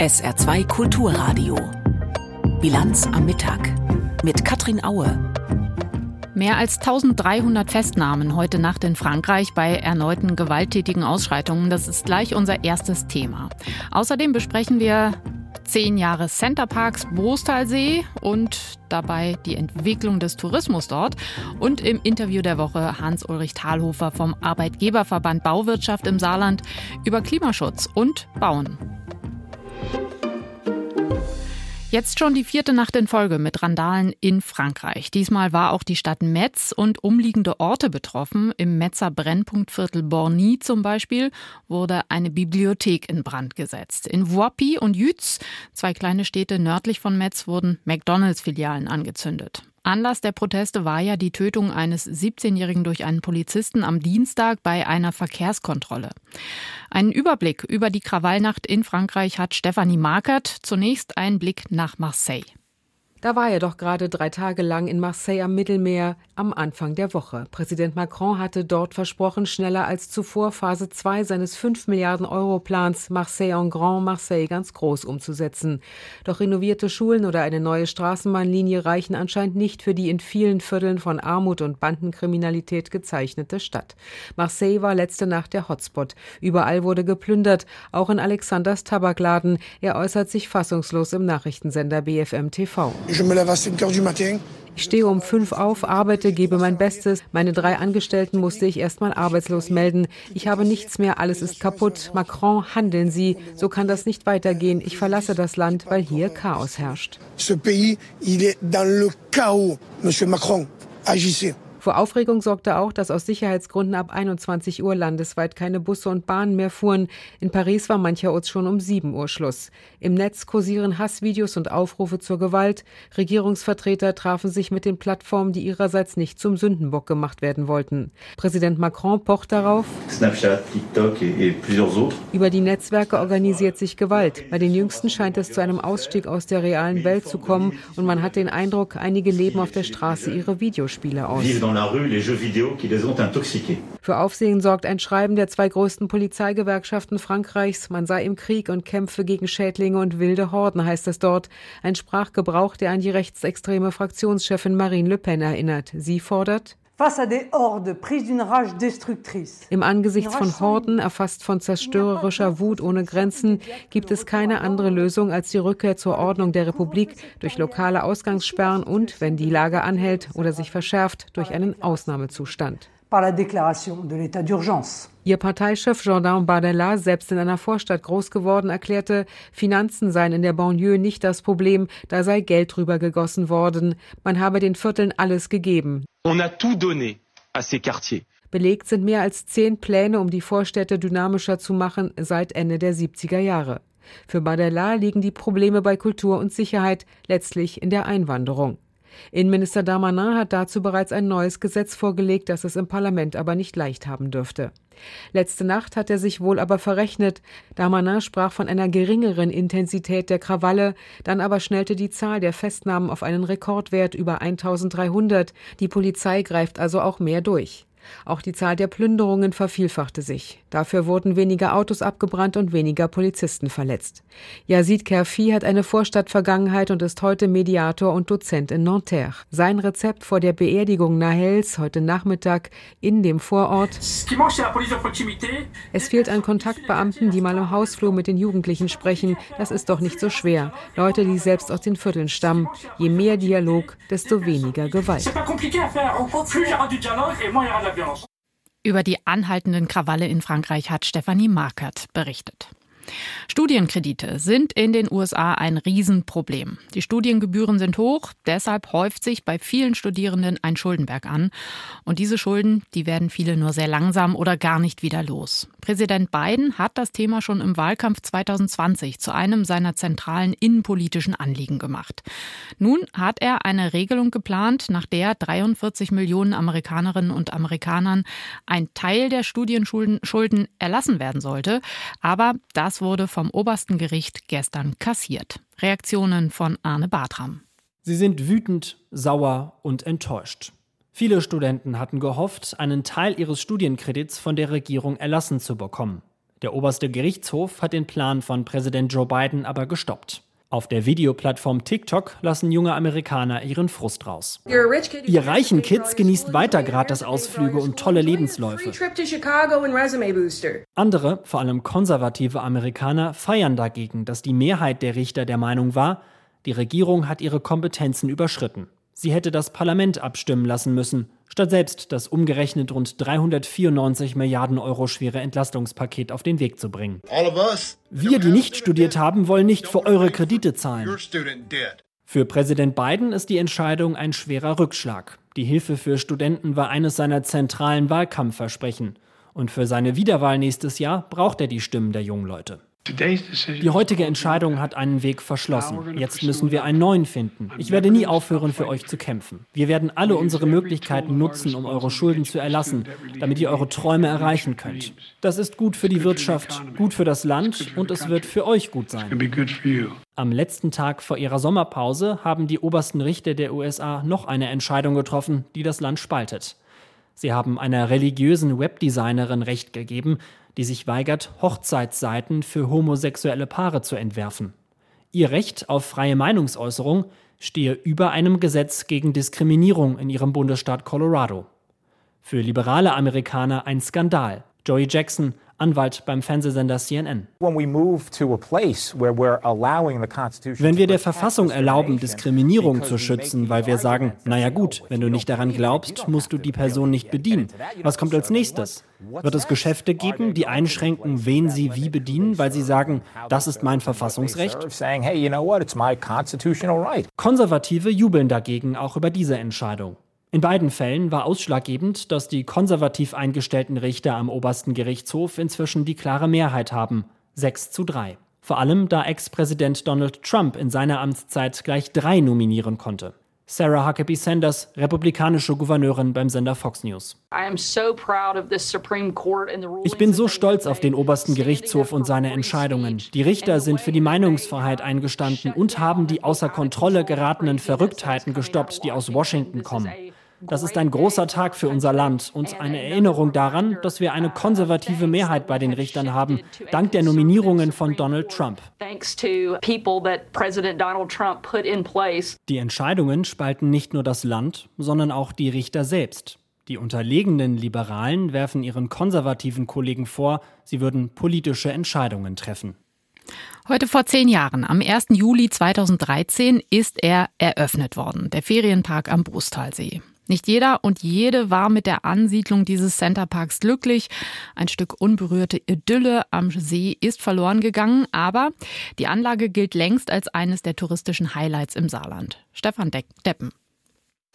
SR2 Kulturradio. Bilanz am Mittag mit Katrin Aue. Mehr als 1300 Festnahmen heute Nacht in Frankreich bei erneuten gewalttätigen Ausschreitungen. Das ist gleich unser erstes Thema. Außerdem besprechen wir zehn Jahre Centerparks Brostalsee und dabei die Entwicklung des Tourismus dort. Und im Interview der Woche Hans-Ulrich Thalhofer vom Arbeitgeberverband Bauwirtschaft im Saarland über Klimaschutz und Bauen. Jetzt schon die vierte Nacht in Folge mit Randalen in Frankreich. Diesmal war auch die Stadt Metz und umliegende Orte betroffen. Im Metzer Brennpunktviertel Borny zum Beispiel wurde eine Bibliothek in Brand gesetzt. In Voipy und Jütz, zwei kleine Städte nördlich von Metz, wurden McDonalds-Filialen angezündet. Anlass der Proteste war ja die Tötung eines 17-Jährigen durch einen Polizisten am Dienstag bei einer Verkehrskontrolle. Einen Überblick über die Krawallnacht in Frankreich hat Stefanie Markert. Zunächst ein Blick nach Marseille. Da war er doch gerade drei Tage lang in Marseille am Mittelmeer am Anfang der Woche. Präsident Macron hatte dort versprochen, schneller als zuvor Phase 2 seines 5 Milliarden Euro Plans Marseille en Grand, Marseille ganz groß umzusetzen. Doch renovierte Schulen oder eine neue Straßenbahnlinie reichen anscheinend nicht für die in vielen Vierteln von Armut und Bandenkriminalität gezeichnete Stadt. Marseille war letzte Nacht der Hotspot. Überall wurde geplündert, auch in Alexanders Tabakladen. Er äußert sich fassungslos im Nachrichtensender BFM TV. Ich stehe um fünf auf, arbeite, gebe mein Bestes. Meine drei Angestellten musste ich erstmal arbeitslos melden. Ich habe nichts mehr, alles ist kaputt. Macron, handeln Sie. So kann das nicht weitergehen. Ich verlasse das Land, weil hier Chaos herrscht. Ce pays, il est dans le chaos, Monsieur Macron. Agissez. Vor Aufregung sorgte auch, dass aus Sicherheitsgründen ab 21 Uhr landesweit keine Busse und Bahnen mehr fuhren. In Paris war mancherorts schon um 7 Uhr Schluss. Im Netz kursieren Hassvideos und Aufrufe zur Gewalt. Regierungsvertreter trafen sich mit den Plattformen, die ihrerseits nicht zum Sündenbock gemacht werden wollten. Präsident Macron pocht darauf. Snapchat, TikTok et plusieurs autres. Über die Netzwerke organisiert sich Gewalt. Bei den Jüngsten scheint es zu einem Ausstieg aus der realen Welt zu kommen und man hat den Eindruck, einige leben auf der Straße ihre Videospiele aus Für Aufsehen sorgt ein Schreiben der zwei größten Polizeigewerkschaften Frankreichs. Man sei im Krieg und kämpfe gegen Schädlinge und wilde Horden, heißt es dort. Ein Sprachgebrauch, der an die rechtsextreme Fraktionschefin Marine Le Pen erinnert. Sie fordert im Angesicht von Horden, erfasst von zerstörerischer Wut ohne Grenzen, gibt es keine andere Lösung als die Rückkehr zur Ordnung der Republik durch lokale Ausgangssperren und, wenn die Lage anhält oder sich verschärft, durch einen Ausnahmezustand par la déclaration de l'état d'urgence. Ihr Parteichef Jordan Bardella, selbst in einer Vorstadt groß geworden, erklärte, Finanzen seien in der Banlieue nicht das Problem, da sei Geld drüber gegossen worden. Man habe den Vierteln alles gegeben. On a tout donné à ces quartiers. Belegt sind mehr als zehn Pläne, um die Vorstädte dynamischer zu machen, seit Ende der 70er Jahre. Für Bardella liegen die Probleme bei Kultur und Sicherheit letztlich in der Einwanderung. Innenminister Damanin hat dazu bereits ein neues Gesetz vorgelegt, das es im Parlament aber nicht leicht haben dürfte. Letzte Nacht hat er sich wohl aber verrechnet. Damanin sprach von einer geringeren Intensität der Krawalle, dann aber schnellte die Zahl der Festnahmen auf einen Rekordwert über 1300. Die Polizei greift also auch mehr durch. Auch die Zahl der Plünderungen vervielfachte sich. Dafür wurden weniger Autos abgebrannt und weniger Polizisten verletzt. Yazid Kerfi hat eine Vorstadtvergangenheit und ist heute Mediator und Dozent in Nanterre. Sein Rezept vor der Beerdigung Nahels heute Nachmittag in dem Vorort. Es fehlt an Kontaktbeamten, die mal im Hausflur mit den Jugendlichen sprechen. Das ist doch nicht so schwer. Leute, die selbst aus den Vierteln stammen. Je mehr Dialog, desto weniger Gewalt. Über die anhaltenden Krawalle in Frankreich hat Stefanie Markert berichtet. Studienkredite sind in den USA ein Riesenproblem. Die Studiengebühren sind hoch, deshalb häuft sich bei vielen Studierenden ein Schuldenberg an. Und diese Schulden, die werden viele nur sehr langsam oder gar nicht wieder los. Präsident Biden hat das Thema schon im Wahlkampf 2020 zu einem seiner zentralen innenpolitischen Anliegen gemacht. Nun hat er eine Regelung geplant, nach der 43 Millionen Amerikanerinnen und Amerikanern ein Teil der Studienschulden erlassen werden sollte. Aber das wurde vom obersten Gericht gestern kassiert. Reaktionen von Arne Bartram. Sie sind wütend, sauer und enttäuscht. Viele Studenten hatten gehofft, einen Teil ihres Studienkredits von der Regierung erlassen zu bekommen. Der oberste Gerichtshof hat den Plan von Präsident Joe Biden aber gestoppt. Auf der Videoplattform TikTok lassen junge Amerikaner ihren Frust raus. Ihr reichen Kids genießt weiter gratis Ausflüge und tolle Lebensläufe. Andere, vor allem konservative Amerikaner, feiern dagegen, dass die Mehrheit der Richter der Meinung war, die Regierung hat ihre Kompetenzen überschritten. Sie hätte das Parlament abstimmen lassen müssen, statt selbst das umgerechnet rund 394 Milliarden Euro schwere Entlastungspaket auf den Weg zu bringen. Wir, die nicht studiert haben, wollen nicht für eure Kredite zahlen. Für Präsident Biden ist die Entscheidung ein schwerer Rückschlag. Die Hilfe für Studenten war eines seiner zentralen Wahlkampfversprechen. Und für seine Wiederwahl nächstes Jahr braucht er die Stimmen der jungen Leute. Die heutige Entscheidung hat einen Weg verschlossen. Jetzt müssen wir einen neuen finden. Ich werde nie aufhören, für euch zu kämpfen. Wir werden alle unsere Möglichkeiten nutzen, um eure Schulden zu erlassen, damit ihr eure Träume erreichen könnt. Das ist gut für die Wirtschaft, gut für das Land und es wird für euch gut sein. Am letzten Tag vor ihrer Sommerpause haben die obersten Richter der USA noch eine Entscheidung getroffen, die das Land spaltet. Sie haben einer religiösen Webdesignerin Recht gegeben, die sich weigert, Hochzeitsseiten für homosexuelle Paare zu entwerfen. Ihr Recht auf freie Meinungsäußerung stehe über einem Gesetz gegen Diskriminierung in ihrem Bundesstaat Colorado. Für liberale Amerikaner ein Skandal. Joey Jackson, Anwalt beim Fernsehsender CNN. Wenn wir der Verfassung erlauben, Diskriminierung zu schützen, weil wir sagen, naja gut, wenn du nicht daran glaubst, musst du die Person nicht bedienen. Was kommt als nächstes? Wird es Geschäfte geben, die einschränken, wen sie wie bedienen, weil sie sagen, das ist mein Verfassungsrecht? Konservative jubeln dagegen auch über diese Entscheidung. In beiden Fällen war ausschlaggebend, dass die konservativ eingestellten Richter am obersten Gerichtshof inzwischen die klare Mehrheit haben, 6 zu 3. Vor allem, da Ex-Präsident Donald Trump in seiner Amtszeit gleich drei nominieren konnte. Sarah Huckabee Sanders, republikanische Gouverneurin beim Sender Fox News. Ich bin so stolz auf den obersten Gerichtshof und seine Entscheidungen. Die Richter sind für die Meinungsfreiheit eingestanden und haben die außer Kontrolle geratenen Verrücktheiten gestoppt, die aus Washington kommen. Das ist ein großer Tag für unser Land und eine Erinnerung daran, dass wir eine konservative Mehrheit bei den Richtern haben, dank der Nominierungen von Donald Trump. Die Entscheidungen spalten nicht nur das Land, sondern auch die Richter selbst. Die unterlegenen Liberalen werfen ihren konservativen Kollegen vor, sie würden politische Entscheidungen treffen. Heute vor zehn Jahren, am 1. Juli 2013, ist er eröffnet worden, der Ferienpark am Brustalsee. Nicht jeder und jede war mit der Ansiedlung dieses Centerparks glücklich. Ein Stück unberührte Idylle am See ist verloren gegangen, aber die Anlage gilt längst als eines der touristischen Highlights im Saarland. Stefan Deppen.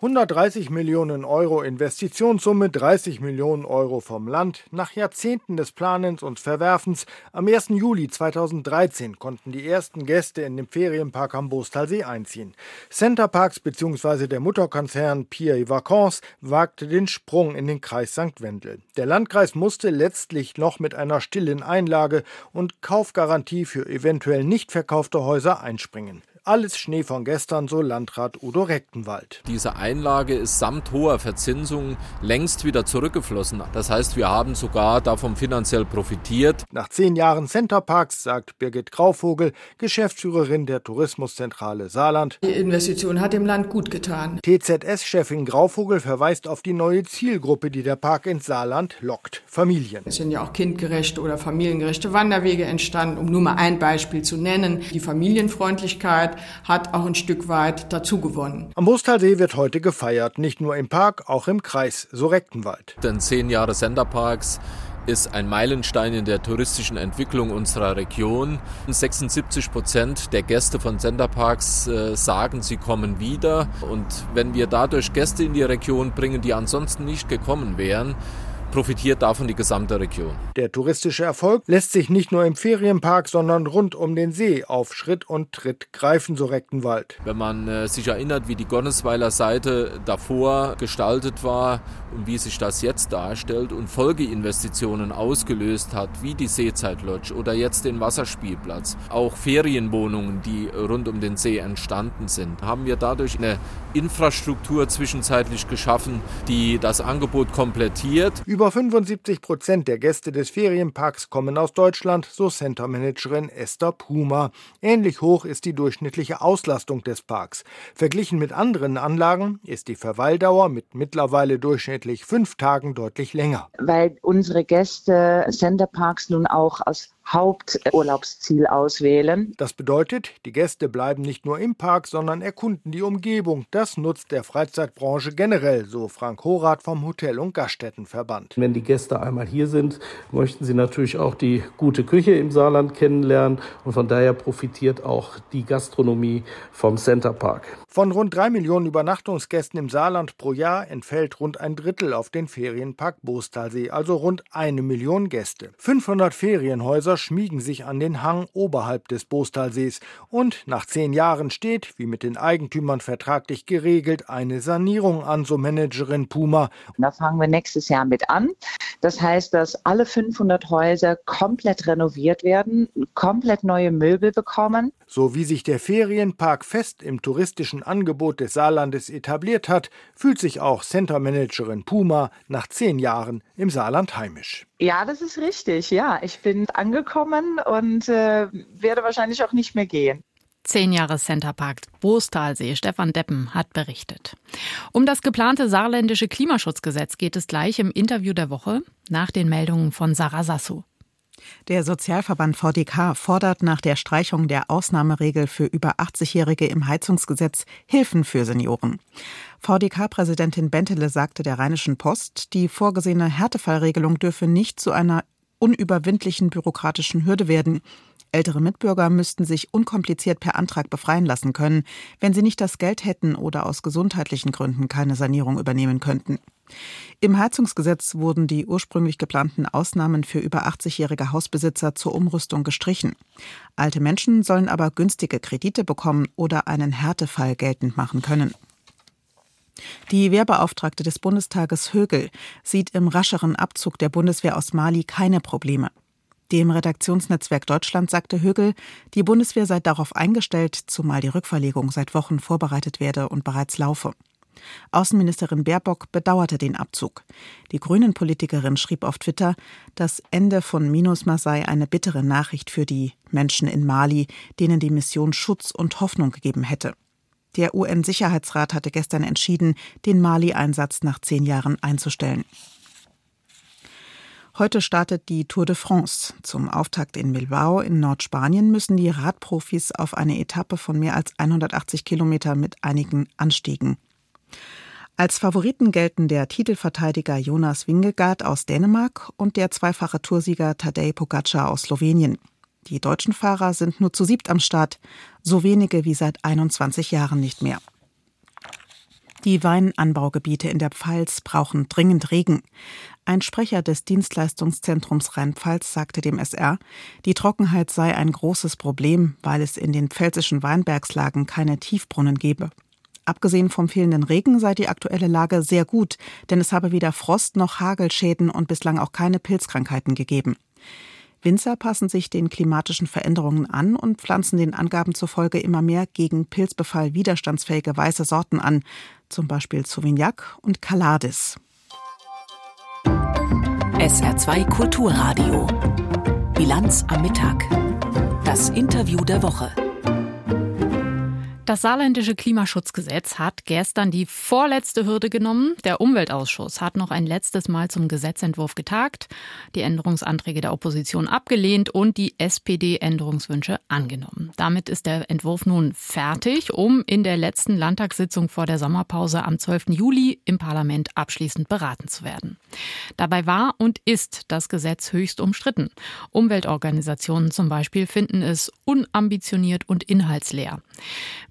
130 Millionen Euro Investitionssumme, 30 Millionen Euro vom Land. Nach Jahrzehnten des Planens und Verwerfens am 1. Juli 2013 konnten die ersten Gäste in dem Ferienpark am Bostalsee einziehen. Centerparks bzw. der Mutterkonzern Pierre Vacances wagte den Sprung in den Kreis St. Wendel. Der Landkreis musste letztlich noch mit einer stillen Einlage und Kaufgarantie für eventuell nicht verkaufte Häuser einspringen. Alles Schnee von gestern, so Landrat Udo Rechtenwald. Diese Einlage ist samt hoher Verzinsung längst wieder zurückgeflossen. Das heißt, wir haben sogar davon finanziell profitiert. Nach zehn Jahren Centerparks, sagt Birgit Grauvogel, Geschäftsführerin der Tourismuszentrale Saarland. Die Investition hat dem Land gut getan. TZS-Chefin Grauvogel verweist auf die neue Zielgruppe, die der Park ins Saarland lockt. Familien. Es sind ja auch kindgerechte oder familiengerechte Wanderwege entstanden, um nur mal ein Beispiel zu nennen. Die Familienfreundlichkeit hat auch ein Stück weit dazu gewonnen. Am Brustalsee wird heute gefeiert, nicht nur im Park, auch im Kreis, so Rechtenwald. Denn zehn Jahre Senderparks ist ein Meilenstein in der touristischen Entwicklung unserer Region. 76 Prozent der Gäste von Senderparks äh, sagen, sie kommen wieder. Und wenn wir dadurch Gäste in die Region bringen, die ansonsten nicht gekommen wären, profitiert davon die gesamte Region. Der touristische Erfolg lässt sich nicht nur im Ferienpark, sondern rund um den See auf Schritt und Tritt greifen, so Rechtenwald. Wenn man äh, sich erinnert, wie die Gonnesweiler Seite davor gestaltet war und wie sich das jetzt darstellt und Folgeinvestitionen ausgelöst hat, wie die Seezeitlodge oder jetzt den Wasserspielplatz, auch Ferienwohnungen, die rund um den See entstanden sind, haben wir dadurch eine Infrastruktur zwischenzeitlich geschaffen, die das Angebot komplettiert. Über 75 Prozent der Gäste des Ferienparks kommen aus Deutschland, so Centermanagerin Esther Puma. Ähnlich hoch ist die durchschnittliche Auslastung des Parks. Verglichen mit anderen Anlagen ist die Verweildauer mit mittlerweile durchschnittlich fünf Tagen deutlich länger. Weil unsere Gäste Centerparks nun auch aus Haupturlaubsziel auswählen. Das bedeutet, die Gäste bleiben nicht nur im Park, sondern erkunden die Umgebung. Das nutzt der Freizeitbranche generell, so Frank Horath vom Hotel- und Gaststättenverband. Wenn die Gäste einmal hier sind, möchten sie natürlich auch die gute Küche im Saarland kennenlernen und von daher profitiert auch die Gastronomie vom Centerpark. Von rund drei Millionen Übernachtungsgästen im Saarland pro Jahr entfällt rund ein Drittel auf den Ferienpark Bostalsee, also rund eine Million Gäste. 500 Ferienhäuser schmiegen sich an den Hang oberhalb des Bostalsees und nach zehn Jahren steht, wie mit den Eigentümern vertraglich geregelt, eine Sanierung an, so Managerin Puma. Da fangen wir nächstes Jahr mit an. Das heißt, dass alle 500 Häuser komplett renoviert werden, komplett neue Möbel bekommen. So wie sich der Ferienpark fest im touristischen Angebot des Saarlandes etabliert hat, fühlt sich auch Centermanagerin Puma nach zehn Jahren im Saarland heimisch. Ja, das ist richtig. Ja, ich bin angekommen und äh, werde wahrscheinlich auch nicht mehr gehen. Zehn Jahre Centerpark Bostalsee. Stefan Deppen hat berichtet. Um das geplante saarländische Klimaschutzgesetz geht es gleich im Interview der Woche nach den Meldungen von Sarah Sassou. Der Sozialverband VDK fordert nach der Streichung der Ausnahmeregel für über 80-Jährige im Heizungsgesetz Hilfen für Senioren. VDK-Präsidentin Bentele sagte der Rheinischen Post, die vorgesehene Härtefallregelung dürfe nicht zu einer unüberwindlichen bürokratischen Hürde werden. Ältere Mitbürger müssten sich unkompliziert per Antrag befreien lassen können, wenn sie nicht das Geld hätten oder aus gesundheitlichen Gründen keine Sanierung übernehmen könnten. Im Heizungsgesetz wurden die ursprünglich geplanten Ausnahmen für über 80-jährige Hausbesitzer zur Umrüstung gestrichen. Alte Menschen sollen aber günstige Kredite bekommen oder einen Härtefall geltend machen können. Die Wehrbeauftragte des Bundestages Högel sieht im rascheren Abzug der Bundeswehr aus Mali keine Probleme. Dem Redaktionsnetzwerk Deutschland sagte Högel, die Bundeswehr sei darauf eingestellt, zumal die Rückverlegung seit Wochen vorbereitet werde und bereits laufe. Außenministerin Baerbock bedauerte den Abzug. Die Grünen-Politikerin schrieb auf Twitter, das Ende von MINUSMA sei eine bittere Nachricht für die Menschen in Mali, denen die Mission Schutz und Hoffnung gegeben hätte. Der UN-Sicherheitsrat hatte gestern entschieden, den Mali-Einsatz nach zehn Jahren einzustellen. Heute startet die Tour de France. Zum Auftakt in Bilbao in Nordspanien müssen die Radprofis auf eine Etappe von mehr als 180 Kilometer mit einigen Anstiegen. Als Favoriten gelten der Titelverteidiger Jonas Wingegaard aus Dänemark und der zweifache Toursieger Tadej Pogacar aus Slowenien. Die deutschen Fahrer sind nur zu siebt am Start, so wenige wie seit 21 Jahren nicht mehr. Die Weinanbaugebiete in der Pfalz brauchen dringend Regen. Ein Sprecher des Dienstleistungszentrums Rheinpfalz sagte dem SR, die Trockenheit sei ein großes Problem, weil es in den pfälzischen Weinbergslagen keine Tiefbrunnen gebe. Abgesehen vom fehlenden Regen sei die aktuelle Lage sehr gut, denn es habe weder Frost noch Hagelschäden und bislang auch keine Pilzkrankheiten gegeben. Winzer passen sich den klimatischen Veränderungen an und pflanzen den Angaben zufolge immer mehr gegen Pilzbefall widerstandsfähige weiße Sorten an, zum Beispiel Sauvignac und Calades. SR2 Kulturradio. Bilanz am Mittag. Das Interview der Woche. Das saarländische Klimaschutzgesetz hat gestern die vorletzte Hürde genommen. Der Umweltausschuss hat noch ein letztes Mal zum Gesetzentwurf getagt, die Änderungsanträge der Opposition abgelehnt und die SPD-Änderungswünsche angenommen. Damit ist der Entwurf nun fertig, um in der letzten Landtagssitzung vor der Sommerpause am 12. Juli im Parlament abschließend beraten zu werden. Dabei war und ist das Gesetz höchst umstritten. Umweltorganisationen zum Beispiel finden es unambitioniert und inhaltsleer.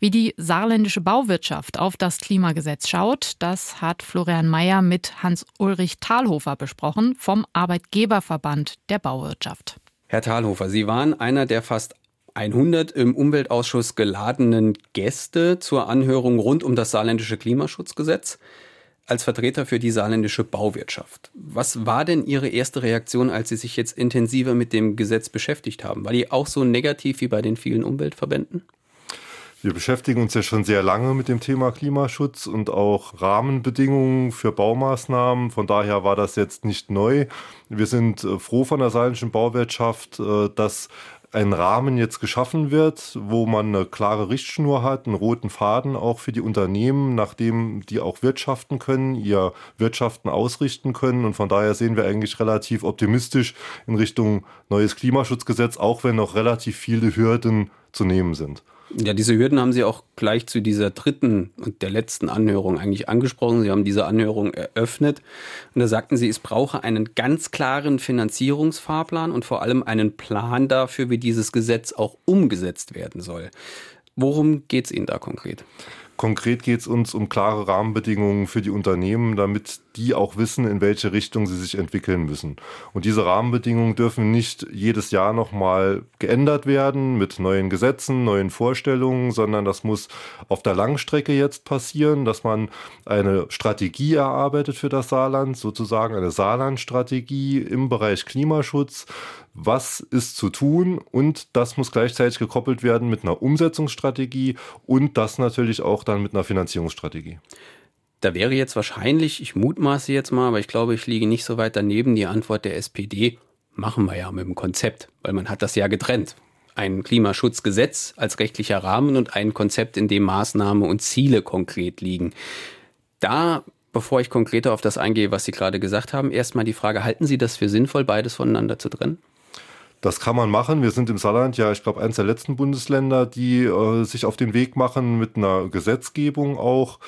Wie die saarländische Bauwirtschaft auf das Klimagesetz schaut, das hat Florian Mayer mit Hans-Ulrich Thalhofer besprochen vom Arbeitgeberverband der Bauwirtschaft. Herr Thalhofer, Sie waren einer der fast 100 im Umweltausschuss geladenen Gäste zur Anhörung rund um das saarländische Klimaschutzgesetz als Vertreter für die saarländische Bauwirtschaft. Was war denn Ihre erste Reaktion, als Sie sich jetzt intensiver mit dem Gesetz beschäftigt haben? War die auch so negativ wie bei den vielen Umweltverbänden? Wir beschäftigen uns ja schon sehr lange mit dem Thema Klimaschutz und auch Rahmenbedingungen für Baumaßnahmen. Von daher war das jetzt nicht neu. Wir sind äh, froh von der saarländischen Bauwirtschaft, äh, dass ein Rahmen jetzt geschaffen wird, wo man eine klare Richtschnur hat, einen roten Faden auch für die Unternehmen, nachdem die auch wirtschaften können, ihr Wirtschaften ausrichten können. Und von daher sehen wir eigentlich relativ optimistisch in Richtung neues Klimaschutzgesetz, auch wenn noch relativ viele Hürden zu nehmen sind. Ja, diese Hürden haben Sie auch gleich zu dieser dritten und der letzten Anhörung eigentlich angesprochen. Sie haben diese Anhörung eröffnet und da sagten Sie, es brauche einen ganz klaren Finanzierungsfahrplan und vor allem einen Plan dafür, wie dieses Gesetz auch umgesetzt werden soll. Worum geht es Ihnen da konkret? Konkret geht es uns um klare Rahmenbedingungen für die Unternehmen, damit die auch wissen, in welche Richtung sie sich entwickeln müssen. Und diese Rahmenbedingungen dürfen nicht jedes Jahr nochmal geändert werden mit neuen Gesetzen, neuen Vorstellungen, sondern das muss auf der Langstrecke jetzt passieren, dass man eine Strategie erarbeitet für das Saarland, sozusagen eine Saarlandstrategie im Bereich Klimaschutz, was ist zu tun und das muss gleichzeitig gekoppelt werden mit einer Umsetzungsstrategie und das natürlich auch dann mit einer Finanzierungsstrategie. Da wäre jetzt wahrscheinlich, ich mutmaße jetzt mal, aber ich glaube, ich liege nicht so weit daneben, die Antwort der SPD, machen wir ja mit dem Konzept, weil man hat das ja getrennt. Ein Klimaschutzgesetz als rechtlicher Rahmen und ein Konzept, in dem Maßnahmen und Ziele konkret liegen. Da bevor ich konkreter auf das eingehe, was Sie gerade gesagt haben, erstmal die Frage, halten Sie das für sinnvoll, beides voneinander zu trennen? Das kann man machen. Wir sind im Saarland ja, ich glaube, eines der letzten Bundesländer, die äh, sich auf den Weg machen mit einer Gesetzgebung auch.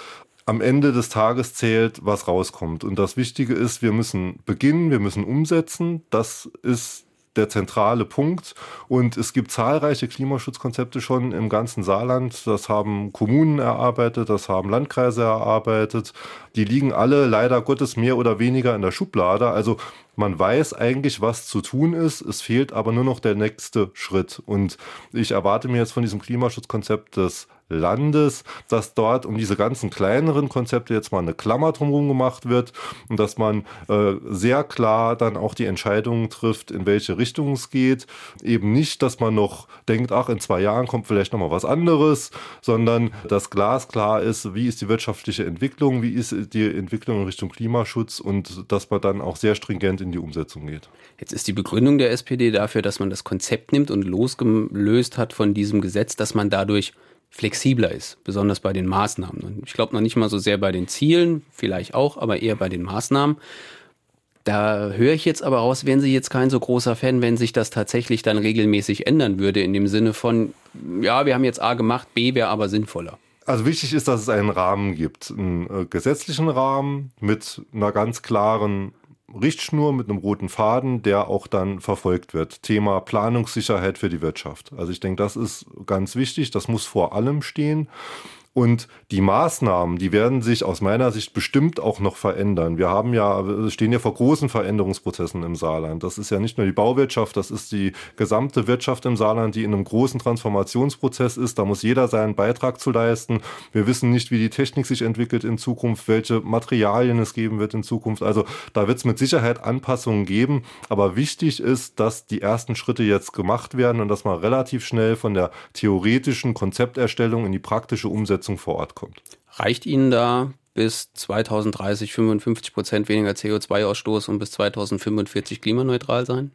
Am Ende des Tages zählt, was rauskommt. Und das Wichtige ist, wir müssen beginnen, wir müssen umsetzen. Das ist der zentrale Punkt. Und es gibt zahlreiche Klimaschutzkonzepte schon im ganzen Saarland. Das haben Kommunen erarbeitet, das haben Landkreise erarbeitet. Die liegen alle leider Gottes mehr oder weniger in der Schublade. Also man weiß eigentlich, was zu tun ist. Es fehlt aber nur noch der nächste Schritt. Und ich erwarte mir jetzt von diesem Klimaschutzkonzept des Landes, dass dort um diese ganzen kleineren Konzepte jetzt mal eine Klammer drumherum gemacht wird und dass man äh, sehr klar dann auch die Entscheidungen trifft, in welche Richtung es geht. Eben nicht, dass man noch denkt, ach, in zwei Jahren kommt vielleicht noch mal was anderes, sondern dass glasklar ist, wie ist die wirtschaftliche Entwicklung, wie ist die Entwicklung in Richtung Klimaschutz und dass man dann auch sehr stringent in die Umsetzung geht. Jetzt ist die Begründung der SPD dafür, dass man das Konzept nimmt und losgelöst hat von diesem Gesetz, dass man dadurch flexibler ist, besonders bei den Maßnahmen. Und ich glaube noch nicht mal so sehr bei den Zielen, vielleicht auch, aber eher bei den Maßnahmen. Da höre ich jetzt aber raus, wären Sie jetzt kein so großer Fan, wenn sich das tatsächlich dann regelmäßig ändern würde, in dem Sinne von, ja, wir haben jetzt A gemacht, B wäre aber sinnvoller. Also wichtig ist, dass es einen Rahmen gibt, einen äh, gesetzlichen Rahmen mit einer ganz klaren Richtschnur mit einem roten Faden, der auch dann verfolgt wird. Thema Planungssicherheit für die Wirtschaft. Also ich denke, das ist ganz wichtig, das muss vor allem stehen. Und die Maßnahmen, die werden sich aus meiner Sicht bestimmt auch noch verändern. Wir haben ja, stehen ja vor großen Veränderungsprozessen im Saarland. Das ist ja nicht nur die Bauwirtschaft, das ist die gesamte Wirtschaft im Saarland, die in einem großen Transformationsprozess ist. Da muss jeder seinen Beitrag zu leisten. Wir wissen nicht, wie die Technik sich entwickelt in Zukunft, welche Materialien es geben wird in Zukunft. Also da wird es mit Sicherheit Anpassungen geben. Aber wichtig ist, dass die ersten Schritte jetzt gemacht werden und dass man relativ schnell von der theoretischen Konzepterstellung in die praktische Umsetzung Umsetzung vor Ort kommt. Reicht Ihnen da bis 2030 55 Prozent weniger CO2-Ausstoß und bis 2045 klimaneutral sein?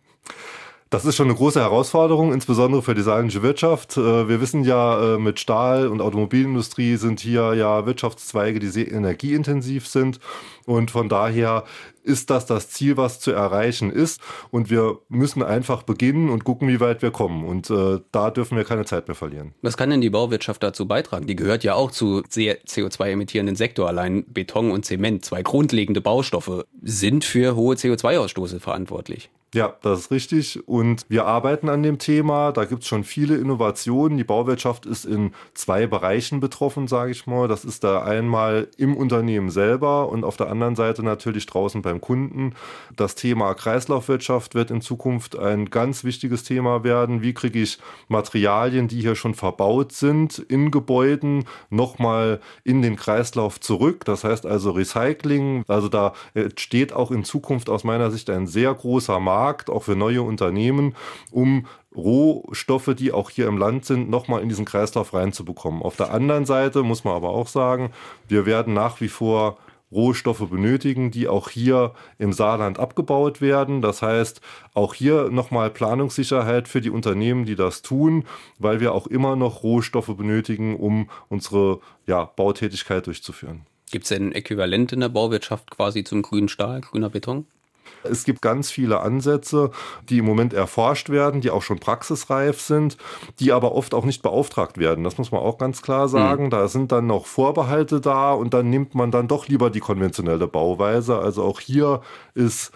Das ist schon eine große Herausforderung, insbesondere für die saarländische Wirtschaft. Äh, wir wissen ja, äh, mit Stahl- und Automobilindustrie sind hier ja Wirtschaftszweige, die sehr energieintensiv sind. Und von daher ist das das Ziel, was zu erreichen ist. Und wir müssen einfach beginnen und gucken, wie weit wir kommen. Und äh, da dürfen wir keine Zeit mehr verlieren. Was kann denn die Bauwirtschaft dazu beitragen? Die gehört ja auch zu sehr CO2-emittierenden Sektor. Allein Beton und Zement, zwei grundlegende Baustoffe, sind für hohe CO2-Ausstoße verantwortlich. Ja, das ist richtig. Und wir arbeiten an dem Thema. Da gibt es schon viele Innovationen. Die Bauwirtschaft ist in zwei Bereichen betroffen, sage ich mal. Das ist da einmal im Unternehmen selber und auf der anderen Seite natürlich draußen beim Kunden. Das Thema Kreislaufwirtschaft wird in Zukunft ein ganz wichtiges Thema werden. Wie kriege ich Materialien, die hier schon verbaut sind, in Gebäuden nochmal in den Kreislauf zurück? Das heißt also Recycling. Also da steht auch in Zukunft aus meiner Sicht ein sehr großer Markt, auch für neue Unternehmen, um Rohstoffe, die auch hier im Land sind, nochmal in diesen Kreislauf reinzubekommen. Auf der anderen Seite muss man aber auch sagen, wir werden nach wie vor Rohstoffe benötigen, die auch hier im Saarland abgebaut werden. Das heißt, auch hier nochmal Planungssicherheit für die Unternehmen, die das tun, weil wir auch immer noch Rohstoffe benötigen, um unsere ja, Bautätigkeit durchzuführen. Gibt es denn ein Äquivalent in der Bauwirtschaft quasi zum grünen Stahl, grüner Beton? Es gibt ganz viele Ansätze, die im Moment erforscht werden, die auch schon praxisreif sind, die aber oft auch nicht beauftragt werden. Das muss man auch ganz klar sagen. Mhm. Da sind dann noch Vorbehalte da und dann nimmt man dann doch lieber die konventionelle Bauweise. Also auch hier ist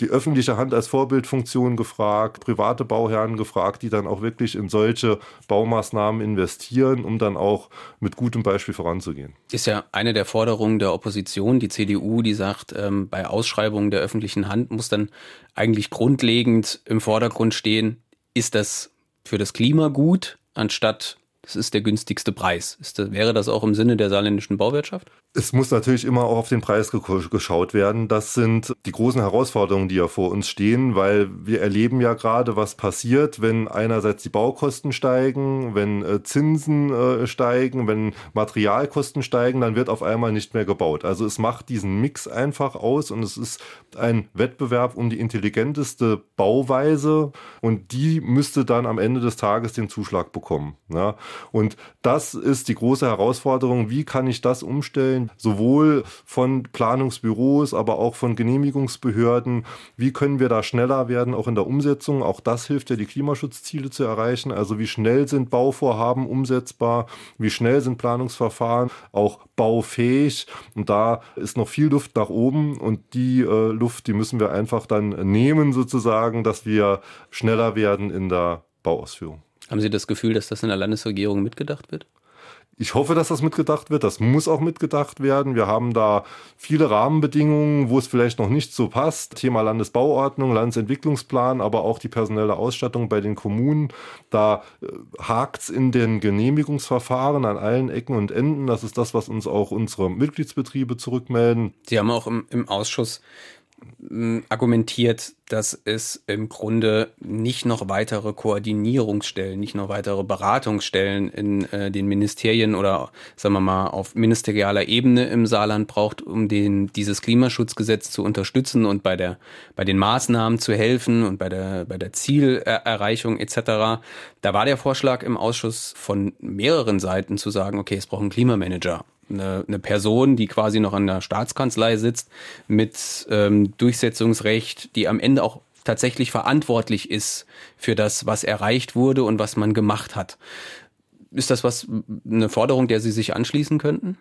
die öffentliche Hand als Vorbildfunktion gefragt, private Bauherren gefragt, die dann auch wirklich in solche Baumaßnahmen investieren, um dann auch mit gutem Beispiel voranzugehen. Ist ja eine der Forderungen der Opposition, die CDU, die sagt, ähm, bei Ausschreibungen der öffentlichen Hand muss dann eigentlich grundlegend im Vordergrund stehen, ist das für das Klima gut, anstatt das ist der günstigste Preis. Das, wäre das auch im Sinne der saarländischen Bauwirtschaft? Es muss natürlich immer auch auf den Preis geschaut werden. Das sind die großen Herausforderungen, die ja vor uns stehen, weil wir erleben ja gerade, was passiert, wenn einerseits die Baukosten steigen, wenn äh, Zinsen äh, steigen, wenn Materialkosten steigen, dann wird auf einmal nicht mehr gebaut. Also es macht diesen Mix einfach aus und es ist ein Wettbewerb um die intelligenteste Bauweise und die müsste dann am Ende des Tages den Zuschlag bekommen. Ja? Und das ist die große Herausforderung. Wie kann ich das umstellen? Sowohl von Planungsbüros, aber auch von Genehmigungsbehörden. Wie können wir da schneller werden, auch in der Umsetzung? Auch das hilft ja, die Klimaschutzziele zu erreichen. Also wie schnell sind Bauvorhaben umsetzbar? Wie schnell sind Planungsverfahren auch baufähig? Und da ist noch viel Luft nach oben. Und die äh, Luft, die müssen wir einfach dann nehmen, sozusagen, dass wir schneller werden in der Bauausführung. Haben Sie das Gefühl, dass das in der Landesregierung mitgedacht wird? Ich hoffe, dass das mitgedacht wird. Das muss auch mitgedacht werden. Wir haben da viele Rahmenbedingungen, wo es vielleicht noch nicht so passt. Thema Landesbauordnung, Landesentwicklungsplan, aber auch die personelle Ausstattung bei den Kommunen. Da äh, hakt's in den Genehmigungsverfahren an allen Ecken und Enden. Das ist das, was uns auch unsere Mitgliedsbetriebe zurückmelden. Sie haben auch im, im Ausschuss argumentiert, dass es im Grunde nicht noch weitere Koordinierungsstellen, nicht noch weitere Beratungsstellen in äh, den Ministerien oder sagen wir mal auf ministerialer Ebene im Saarland braucht, um den, dieses Klimaschutzgesetz zu unterstützen und bei der bei den Maßnahmen zu helfen und bei der bei der Zielerreichung etc. Da war der Vorschlag im Ausschuss von mehreren Seiten zu sagen, okay, es braucht einen Klimamanager eine, Person, die quasi noch an der Staatskanzlei sitzt, mit ähm, Durchsetzungsrecht, die am Ende auch tatsächlich verantwortlich ist für das, was erreicht wurde und was man gemacht hat. Ist das was eine Forderung, der Sie sich anschließen könnten?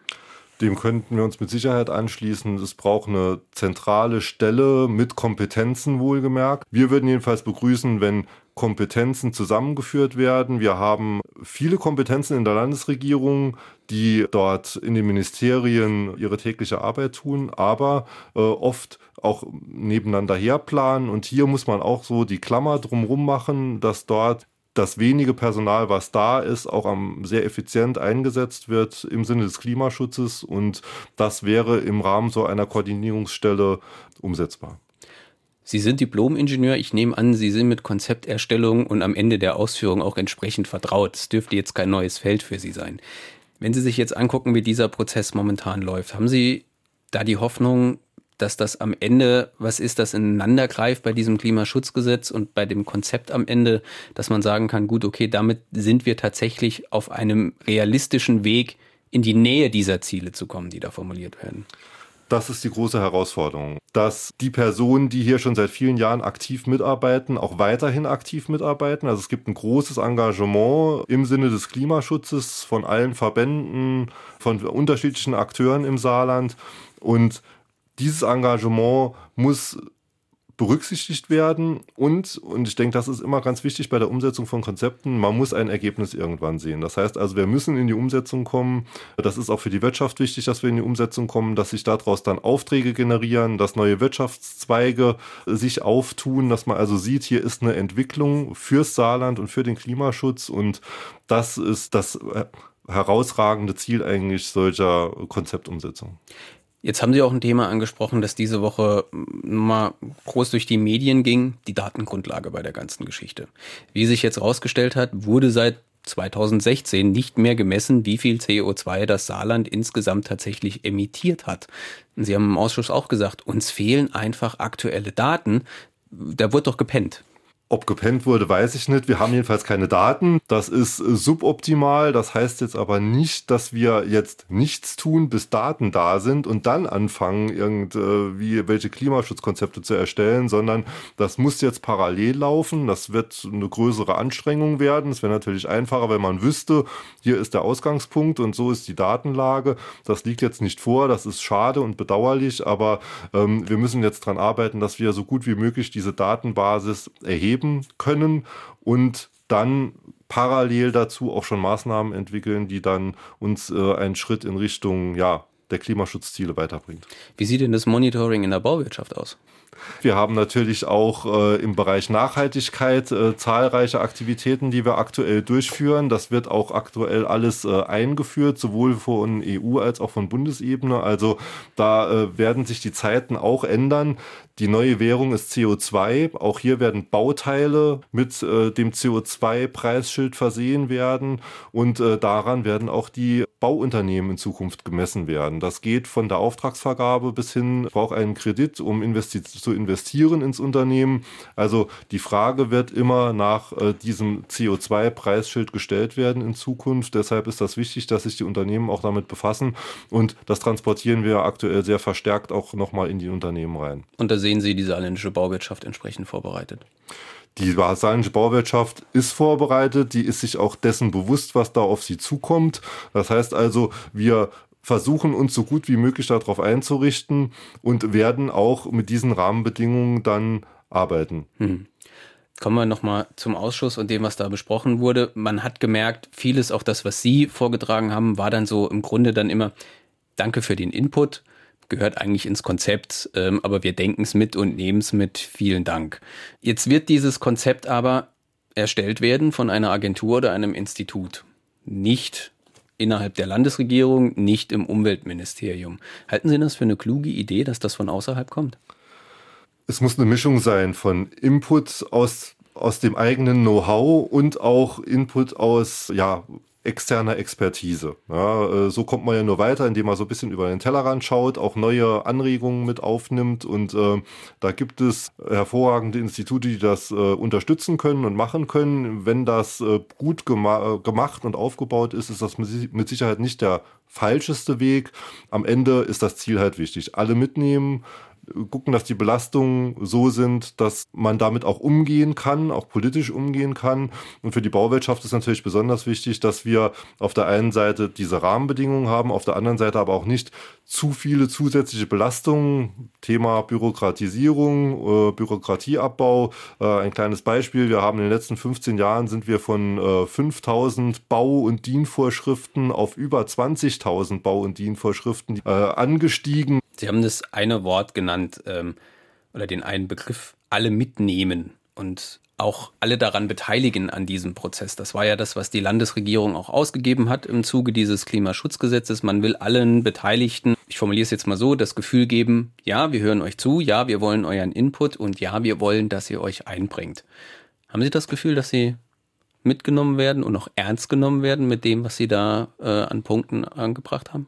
Dem könnten wir uns mit Sicherheit anschließen. Es braucht eine zentrale Stelle mit Kompetenzen wohlgemerkt. Wir würden jedenfalls begrüßen, wenn Kompetenzen zusammengeführt werden. Wir haben viele Kompetenzen in der Landesregierung, die dort in den Ministerien ihre tägliche Arbeit tun, aber äh, oft auch nebeneinander herplanen. Und hier muss man auch so die Klammer drumherum machen, dass dort das wenige Personal, was da ist, auch am, sehr effizient eingesetzt wird im Sinne des Klimaschutzes. Und das wäre im Rahmen so einer Koordinierungsstelle umsetzbar. Sie sind Diplom-Ingenieur. Ich nehme an, Sie sind mit Konzepterstellung und am Ende der Ausführung auch entsprechend vertraut. Es dürfte jetzt kein neues Feld für Sie sein. Wenn Sie sich jetzt angucken, wie dieser Prozess momentan läuft, haben Sie da die Hoffnung, dass das am Ende was ist, das ineinander greift bei diesem Klimaschutzgesetz und bei dem Konzept am Ende, dass man sagen kann, gut, okay, damit sind wir tatsächlich auf einem realistischen Weg in die Nähe dieser Ziele zu kommen, die da formuliert werden. Das ist die große Herausforderung, dass die Personen, die hier schon seit vielen Jahren aktiv mitarbeiten, auch weiterhin aktiv mitarbeiten. Also es gibt ein großes Engagement im Sinne des Klimaschutzes von allen Verbänden, von unterschiedlichen Akteuren im Saarland. Und dieses Engagement muss berücksichtigt werden und, und ich denke, das ist immer ganz wichtig bei der Umsetzung von Konzepten, man muss ein Ergebnis irgendwann sehen. Das heißt also, wir müssen in die Umsetzung kommen. Das ist auch für die Wirtschaft wichtig, dass wir in die Umsetzung kommen, dass sich daraus dann Aufträge generieren, dass neue Wirtschaftszweige sich auftun, dass man also sieht, hier ist eine Entwicklung fürs Saarland und für den Klimaschutz und das ist das herausragende Ziel eigentlich solcher Konzeptumsetzung. Jetzt haben Sie auch ein Thema angesprochen, das diese Woche mal groß durch die Medien ging, die Datengrundlage bei der ganzen Geschichte. Wie sich jetzt herausgestellt hat, wurde seit 2016 nicht mehr gemessen, wie viel CO2 das Saarland insgesamt tatsächlich emittiert hat. Sie haben im Ausschuss auch gesagt, uns fehlen einfach aktuelle Daten. Da wurde doch gepennt. Ob gepennt wurde, weiß ich nicht. Wir haben jedenfalls keine Daten. Das ist suboptimal. Das heißt jetzt aber nicht, dass wir jetzt nichts tun, bis Daten da sind und dann anfangen, irgendwie äh, welche Klimaschutzkonzepte zu erstellen, sondern das muss jetzt parallel laufen. Das wird eine größere Anstrengung werden. Es wäre natürlich einfacher, wenn man wüsste, hier ist der Ausgangspunkt und so ist die Datenlage. Das liegt jetzt nicht vor. Das ist schade und bedauerlich, aber ähm, wir müssen jetzt dran arbeiten, dass wir so gut wie möglich diese Datenbasis erheben geben können und dann parallel dazu auch schon Maßnahmen entwickeln, die dann uns äh, einen Schritt in Richtung ja, der Klimaschutzziele weiterbringt. Wie sieht denn das Monitoring in der Bauwirtschaft aus? Wir haben natürlich auch äh, im Bereich Nachhaltigkeit äh, zahlreiche Aktivitäten, die wir aktuell durchführen. Das wird auch aktuell alles äh, eingeführt, sowohl von EU als auch von Bundesebene. Also da äh, werden sich die Zeiten auch ändern. Die neue Währung ist CO2. Auch hier werden Bauteile mit äh, dem CO2-Preisschild versehen werden und äh, daran werden auch die Bauunternehmen in Zukunft gemessen werden. Das geht von der Auftragsvergabe bis hin, braucht einen Kredit, um investi zu investieren ins Unternehmen. Also die Frage wird immer nach äh, diesem CO2-Preisschild gestellt werden in Zukunft. Deshalb ist das wichtig, dass sich die Unternehmen auch damit befassen und das transportieren wir aktuell sehr verstärkt auch nochmal in die Unternehmen rein. Und da sehen Sie die saarländische Bauwirtschaft entsprechend vorbereitet? Die saarländische Bauwirtschaft ist vorbereitet, die ist sich auch dessen bewusst, was da auf sie zukommt. Das heißt also, wir versuchen uns so gut wie möglich darauf einzurichten und werden auch mit diesen Rahmenbedingungen dann arbeiten. Hm. Kommen wir nochmal zum Ausschuss und dem, was da besprochen wurde. Man hat gemerkt, vieles, auch das, was Sie vorgetragen haben, war dann so im Grunde dann immer, danke für den Input gehört eigentlich ins Konzept, ähm, aber wir denken es mit und nehmen es mit. Vielen Dank. Jetzt wird dieses Konzept aber erstellt werden von einer Agentur oder einem Institut. Nicht innerhalb der Landesregierung, nicht im Umweltministerium. Halten Sie das für eine kluge Idee, dass das von außerhalb kommt? Es muss eine Mischung sein von Input aus aus dem eigenen Know-how und auch Input aus ja, externer Expertise. Ja, äh, so kommt man ja nur weiter, indem man so ein bisschen über den Tellerrand schaut, auch neue Anregungen mit aufnimmt und äh, da gibt es hervorragende Institute, die das äh, unterstützen können und machen können. Wenn das äh, gut gema gemacht und aufgebaut ist, ist das mit Sicherheit nicht der falscheste Weg. Am Ende ist das Ziel halt wichtig. Alle mitnehmen, gucken, dass die Belastungen so sind, dass man damit auch umgehen kann, auch politisch umgehen kann. Und für die Bauwirtschaft ist natürlich besonders wichtig, dass wir auf der einen Seite diese Rahmenbedingungen haben, auf der anderen Seite aber auch nicht zu viele zusätzliche Belastungen. Thema Bürokratisierung, äh, Bürokratieabbau. Äh, ein kleines Beispiel. Wir haben in den letzten 15 Jahren sind wir von äh, 5000 Bau- und Dienvorschriften auf über 20.000 Bau- und Dienvorschriften äh, angestiegen. Sie haben das eine Wort genannt ähm, oder den einen Begriff, alle mitnehmen und auch alle daran beteiligen an diesem Prozess. Das war ja das, was die Landesregierung auch ausgegeben hat im Zuge dieses Klimaschutzgesetzes. Man will allen Beteiligten, ich formuliere es jetzt mal so, das Gefühl geben, ja, wir hören euch zu, ja, wir wollen euren Input und ja, wir wollen, dass ihr euch einbringt. Haben Sie das Gefühl, dass Sie mitgenommen werden und auch ernst genommen werden mit dem, was Sie da äh, an Punkten angebracht haben?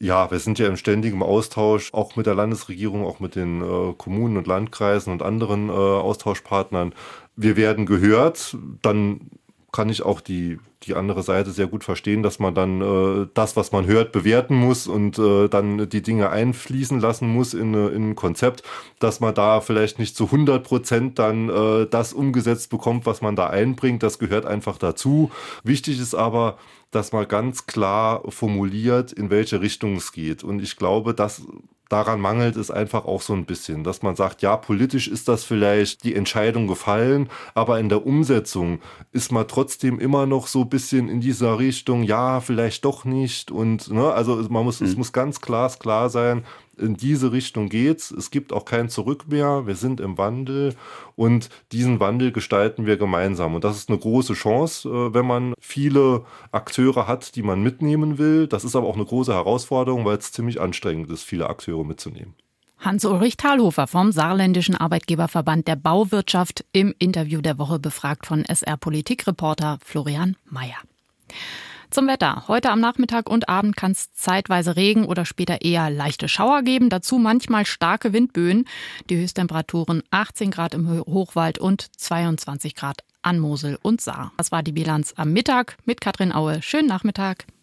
Ja, wir sind ja im ständigen Austausch, auch mit der Landesregierung, auch mit den äh, Kommunen und Landkreisen und anderen äh, Austauschpartnern. Wir werden gehört, dann kann ich auch die, die andere Seite sehr gut verstehen, dass man dann äh, das, was man hört, bewerten muss und äh, dann die Dinge einfließen lassen muss in, in ein Konzept, dass man da vielleicht nicht zu 100 Prozent dann äh, das umgesetzt bekommt, was man da einbringt. Das gehört einfach dazu. Wichtig ist aber, dass man ganz klar formuliert, in welche Richtung es geht. Und ich glaube, dass daran mangelt es einfach auch so ein bisschen, dass man sagt, ja, politisch ist das vielleicht die Entscheidung gefallen, aber in der Umsetzung ist man trotzdem immer noch so ein bisschen in dieser Richtung, ja, vielleicht doch nicht. Und ne, also man muss, mhm. es muss ganz klar, klar sein, In diese Richtung geht's. Es gibt auch kein Zurück mehr. Wir sind im Wandel und diesen Wandel gestalten wir gemeinsam. Und das ist eine große Chance, äh, wenn man viele Akteure hat, die man mitnehmen will. Das ist aber auch eine große Herausforderung, weil es ziemlich anstrengend ist, viele Akteure mitzunehmen. Hans-Ulrich Thalhofer vom Saarländischen Arbeitgeberverband der Bauwirtschaft im Interview der Woche befragt von SR-Politikreporter Florian Mayer. Zum Wetter. Heute am Nachmittag und Abend kann es zeitweise Regen oder später eher leichte Schauer geben. Dazu manchmal starke Windböen. Die Höchsttemperaturen 18 Grad im Hochwald und 22 Grad an Mosel und Saar. Das war die Bilanz am Mittag mit Katrin Aue. Schönen Nachmittag.